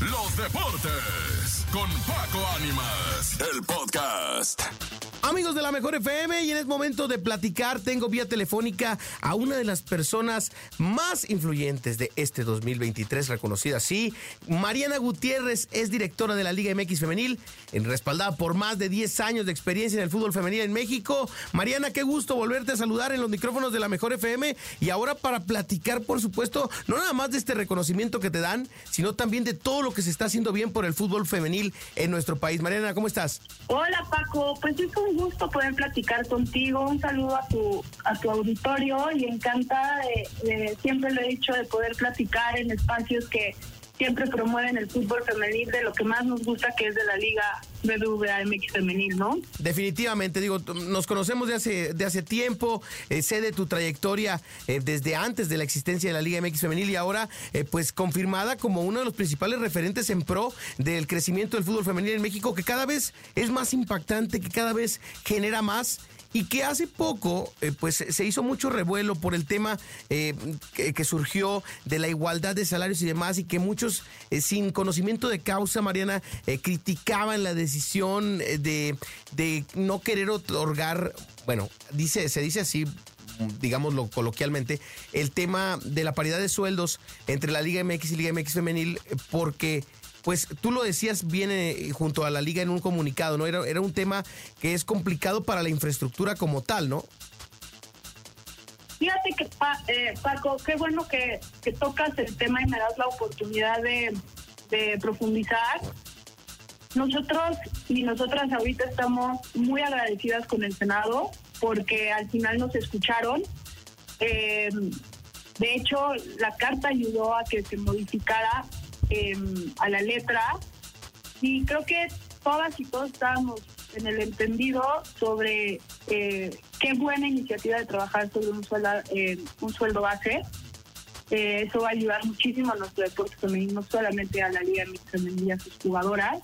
los deportes con Paco Ánimas, el podcast. Amigos de la Mejor FM, y en el momento de platicar, tengo vía telefónica a una de las personas más influyentes de este 2023, reconocida así. Mariana Gutiérrez es directora de la Liga MX Femenil, respaldada por más de 10 años de experiencia en el fútbol femenil en México. Mariana, qué gusto volverte a saludar en los micrófonos de la Mejor FM y ahora para platicar, por supuesto, no nada más de este reconocimiento que te dan, sino también de todo lo que se está haciendo bien por el fútbol femenil en nuestro país. Mariana, ¿cómo estás? Hola Paco, pues es un gusto poder platicar contigo. Un saludo a tu a tu auditorio y encantada de, siempre lo he dicho de poder platicar en espacios que siempre promueven el fútbol femenil de lo que más nos gusta que es de la liga BBVA MX femenil, ¿no? Definitivamente, digo, nos conocemos de hace de hace tiempo, eh, sé de tu trayectoria eh, desde antes de la existencia de la Liga MX femenil y ahora eh, pues confirmada como uno de los principales referentes en pro del crecimiento del fútbol femenil en México que cada vez es más impactante, que cada vez genera más y que hace poco eh, pues se hizo mucho revuelo por el tema eh, que, surgió de la igualdad de salarios y demás y que muchos eh, sin conocimiento de causa Mariana criticaban la decisión de, de no querer otorgar bueno dice se dice así digámoslo coloquialmente, el tema de la paridad de sueldos entre la Liga MX y Liga MX femenil, porque pues tú lo decías viene junto a la liga en un comunicado, ¿no? Era, era un tema que es complicado para la infraestructura como tal, ¿no? Fíjate que, eh, Paco, qué bueno que, tocas el tema y me das la oportunidad de, profundizar. Nosotros y nosotras ahorita estamos muy agradecidas con el Senado porque al final nos escucharon. Eh, de hecho, la carta ayudó a que se modificara Em, a la letra y creo que todas y todos estábamos en el entendido sobre eh, qué buena iniciativa de trabajar sobre un sueldo, eh, un sueldo base. Eh, eso va a ayudar muchísimo a nuestro deporte femenino, no solamente a la Liga Femenina y a sus jugadoras.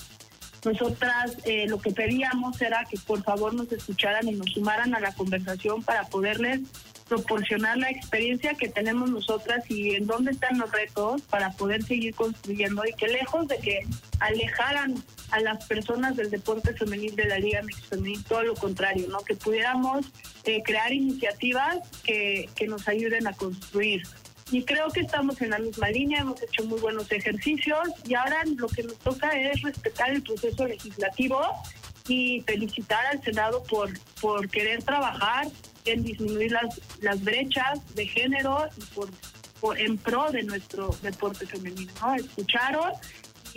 Nosotras lo que pedíamos era que por favor nos escucharan y nos sumaran a la conversación para poderles proporcionar la experiencia que tenemos nosotras y en dónde están los retos para poder seguir construyendo y que lejos de que alejaran a las personas del deporte femenil de la Liga Mix Femenil, todo lo contrario, ¿no? Que pudiéramos eh, crear iniciativas que, que nos ayuden a construir. Y creo que estamos en la misma línea, hemos hecho muy buenos ejercicios y ahora lo que nos toca es respetar el proceso legislativo y felicitar al Senado por, por querer trabajar en disminuir las, las brechas de género y por, por en pro de nuestro deporte femenino. Escucharon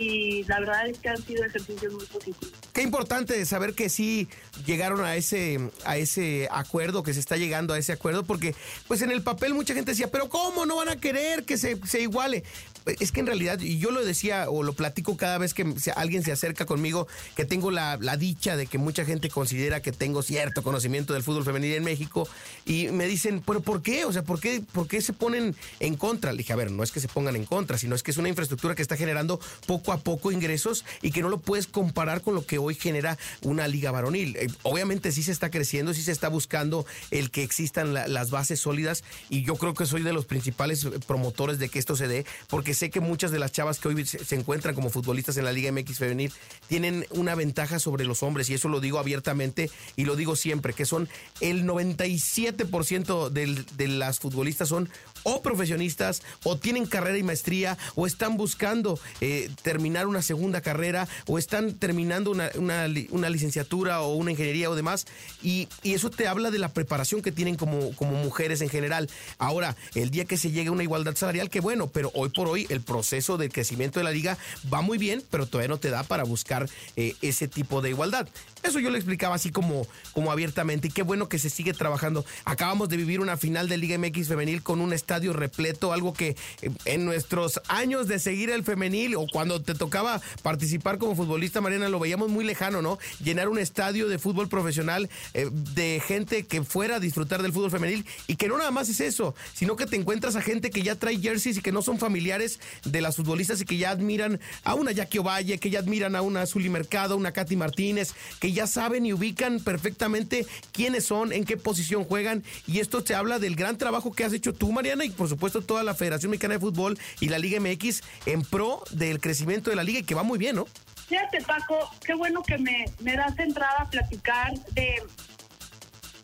y la verdad es que han sido ejercicios muy positivos. Qué importante saber que sí llegaron a ese, a ese acuerdo, que se está llegando a ese acuerdo, porque pues en el papel mucha gente decía, pero ¿cómo no van a querer que se, se iguale? Es que en realidad, y yo lo decía o lo platico cada vez que alguien se acerca conmigo, que tengo la, dicha de que mucha gente considera que tengo cierto conocimiento del fútbol femenil en México, y me dicen, pero ¿por qué? O sea, ¿por qué, ¿por qué se ponen en contra? Le dije, a ver, no es que se pongan en contra, sino es que es una infraestructura que está generando poco a poco ingresos y que no lo puedes comparar con lo que hoy genera una liga varonil. Eh, obviamente sí se está creciendo, sí se está buscando el que existan las bases sólidas, y yo creo que soy de los principales promotores de que esto se dé, porque sé que muchas de las chavas que hoy se, encuentran como futbolistas en la Liga MX Femenil tienen una ventaja sobre los hombres y eso lo digo abiertamente y lo digo siempre, que son el 97% de las futbolistas son o profesionistas o tienen carrera y maestría o están buscando eh, terminar una segunda carrera o están terminando una, una, licenciatura o una ingeniería o demás y, y, eso te habla de la preparación que tienen como, como mujeres en general. Ahora, el día que se llegue a una igualdad salarial, qué bueno, pero hoy por hoy el proceso de crecimiento de la liga va muy bien, pero todavía no te da para buscar eh, ese tipo de igualdad. Eso yo le explicaba así como, como abiertamente y qué bueno que se sigue trabajando. Acabamos de vivir una final de Liga MX femenil con un estadio repleto, algo que eh, en nuestros años de seguir el femenil o cuando te tocaba participar como futbolista, Mariana, lo veíamos muy lejano, ¿no? Llenar un estadio de fútbol profesional eh, de gente que fuera a disfrutar del fútbol femenil y que no nada más es eso, sino que te encuentras a gente que ya trae jerseys y que no son familiares de las futbolistas y que ya admiran a una Jackie Ovalle, que ya admiran a una Zully Mercado, una Katy Martínez, que ya saben y ubican perfectamente quiénes son, en qué posición juegan. Y esto te habla del gran trabajo que has hecho tú, Mariana Mexicana y por supuesto toda la Federación Mexicana de Fútbol y la Liga MX en pro del crecimiento de la liga y que va muy bien, ¿no? Fíjate, Paco, qué bueno que me, me das entrada a platicar de...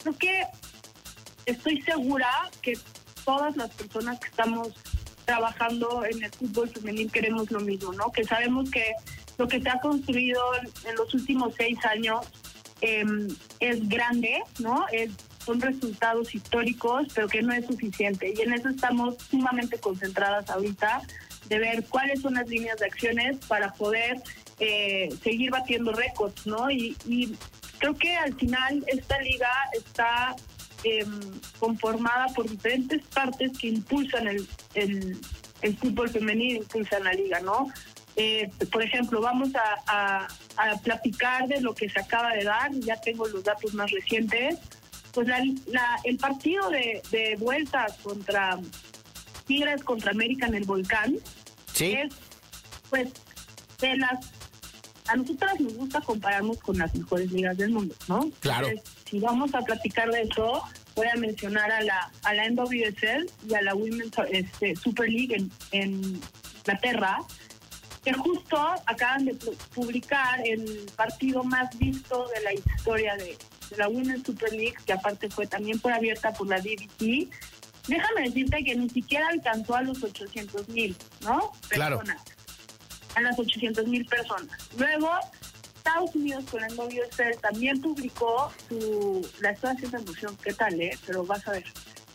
Creo que estoy segura que todas las personas que estamos trabajando en el fútbol femenil queremos lo mismo, ¿no? Que sabemos que lo que se ha construido en los últimos seis años em, es grande, ¿no? Es, son resultados históricos, pero que no es suficiente. Y en eso estamos sumamente concentradas ahorita, de ver cuáles son las líneas de acciones para poder eh, seguir batiendo récords, ¿no? Y, creo que al final esta liga está em, conformada por diferentes partes que impulsan el, el, fútbol femenino, impulsan la liga, ¿no? Eh, por ejemplo, vamos a, platicar de lo que se acaba de dar, ya tengo los datos más recientes. Pues la, la, el partido de, de vuelta contra Tigres contra América en el Volcán Sí. es, pues, de las. A nosotras nos gusta compararnos con las mejores ligas del mundo, ¿no? Claro. Entonces, si vamos a platicar de eso, voy a mencionar a la, a la NWSL y a la Women's este, Super League en, en Inglaterra, que justo acaban de pu- publicar el partido más visto de la historia de la Women's Super League, que aparte fue también por abierta por la BBC. Déjame decirte que ni siquiera alcanzó a los 800 mil, ¿no? Claro. Personas. A las 800 mil personas. Luego, Estados Unidos con el NWSL también publicó su... La estoy haciendo en emoción, ¿qué tal, eh? Pero vas a ver.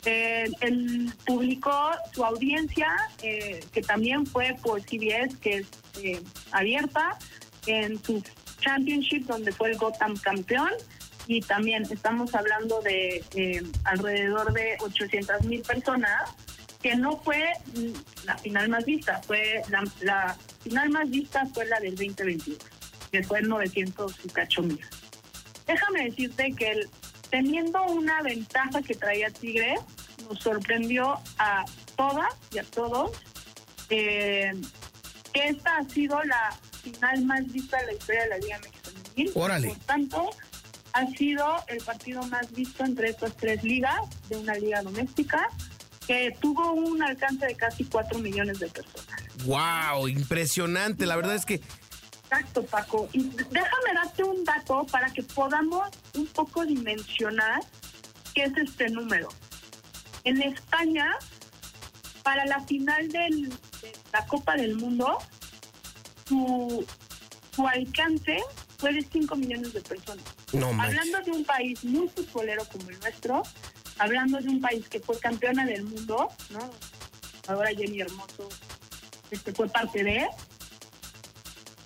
Eh, él publicó su audiencia, eh, que también fue por CBS, que es eh, abierta, en su Championship, donde fue el Gotham campeón. Y también estamos hablando de eh, alrededor de 800 mil personas, que no fue la final más vista, fue la, la final más vista fue la del 2021, que fue 900 y cacho mil. Déjame decirte que el- teniendo una ventaja que traía Tigre, nos sorprendió a todas y a todos eh, que esta ha sido la final más vista de la historia de la Liga Mexicana. Órale. Por tanto, ha sido el partido más visto entre estas tres ligas de una liga doméstica que tuvo un alcance de casi 4 millones de personas. Wow, impresionante. La verdad es que Exacto, Paco. Y déjame darte un dato para que podamos un poco dimensionar qué es este número. En España, para la final del- de la Copa del Mundo, su, su alcance fue de 5 millones de personas. no. Hablando de un país muy futbolero como el nuestro, hablando de un país que fue campeona del mundo, ¿no? Ahora Jenny Hermoso este, fue parte de,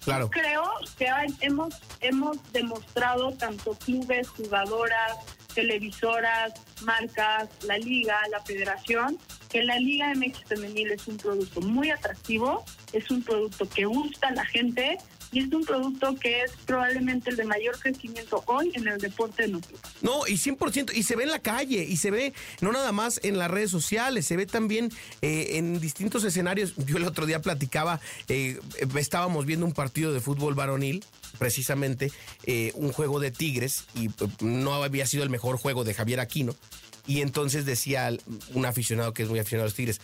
Claro. creo que hay- hemos hemos demostrado tanto clubes, jugadoras, televisoras, marcas, la liga, la federación, que la Liga MX femenil es un producto muy atractivo, es un producto que gusta a la gente y es un producto que es probablemente el de mayor crecimiento hoy en el deporte de. No, y 100%, y se ve en la calle, y se ve no nada más en las redes sociales, se ve también eh, en distintos escenarios. Yo el otro día platicaba, eh, estábamos viendo un partido de fútbol varonil, precisamente, eh, un juego de Tigres, y eh, no había sido el mejor juego de Javier Aquino, y entonces decía un aficionado que es muy aficionado a los Tigres,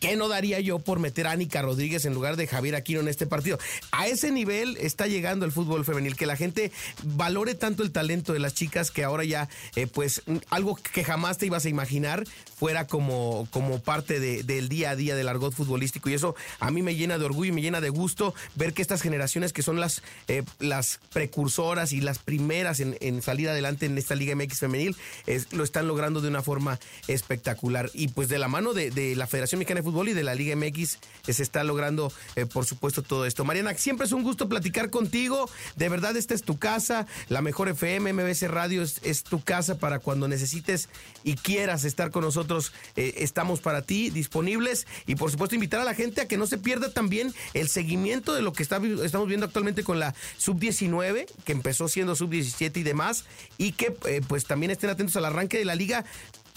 ¿Qué no daría yo por meter a Anika Rodríguez en lugar de Javier Aquino en este partido? A ese nivel está llegando el fútbol femenil, que la gente valore tanto el talento de las chicas que ahora ya, eh, pues, algo que jamás te ibas a imaginar fuera como, como parte de- del día a día del argot futbolístico. Y eso a mí me llena de orgullo y me llena de gusto ver que estas generaciones que son las, eh, las precursoras y las primeras en, en salir adelante en esta Liga MX femenil, es- lo están logrando de una forma espectacular. Y pues de la mano de, de la Federación Mexicana de Fútbol y de la Liga MX eh, se está logrando, eh, por supuesto, todo esto. Mariana, siempre es un gusto platicar contigo. De verdad, esta es tu casa. La mejor FM, MBC Radio es, es tu casa para cuando necesites y quieras estar con nosotros. eh, estamos para ti, disponibles. Y por supuesto, invitar a la gente a que no se pierda también el seguimiento de lo que está, estamos viendo actualmente con la Sub-19, que empezó siendo Sub-17 y demás. Y que pues también estén atentos al arranque de la liga.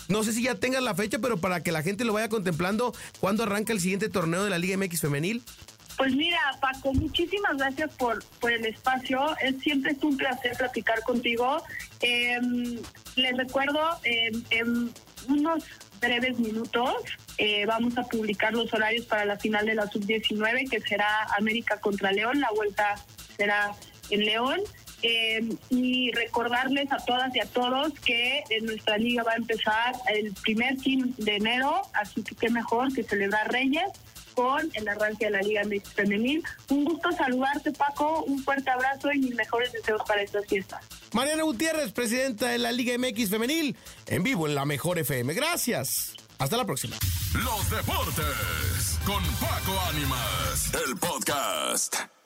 No sé si ya tengan la fecha, pero para que la gente lo vaya contemplando, ¿cuándo arranca el siguiente torneo de la Liga MX femenil? Pues mira, Paco, muchísimas gracias por, por el espacio. Es siempre un placer platicar contigo. Eh, les recuerdo, eh, en unos breves minutos eh, vamos a publicar los horarios para la final de la sub-19, que será América contra León. La vuelta será en León. Eh, y recordarles a todas y a todos que en nuestra liga va a empezar el primer fin de enero, así que qué mejor que celebrar Reyes con el arranque de la Liga MX Femenil. Un gusto saludarte, Paco, un fuerte abrazo y mis mejores deseos para estas fiestas. Mariana Gutiérrez, presidenta de la Liga MX Femenil, en vivo en la Mejor FM. Gracias. Hasta la próxima. Los deportes con Paco Ánimas, el podcast.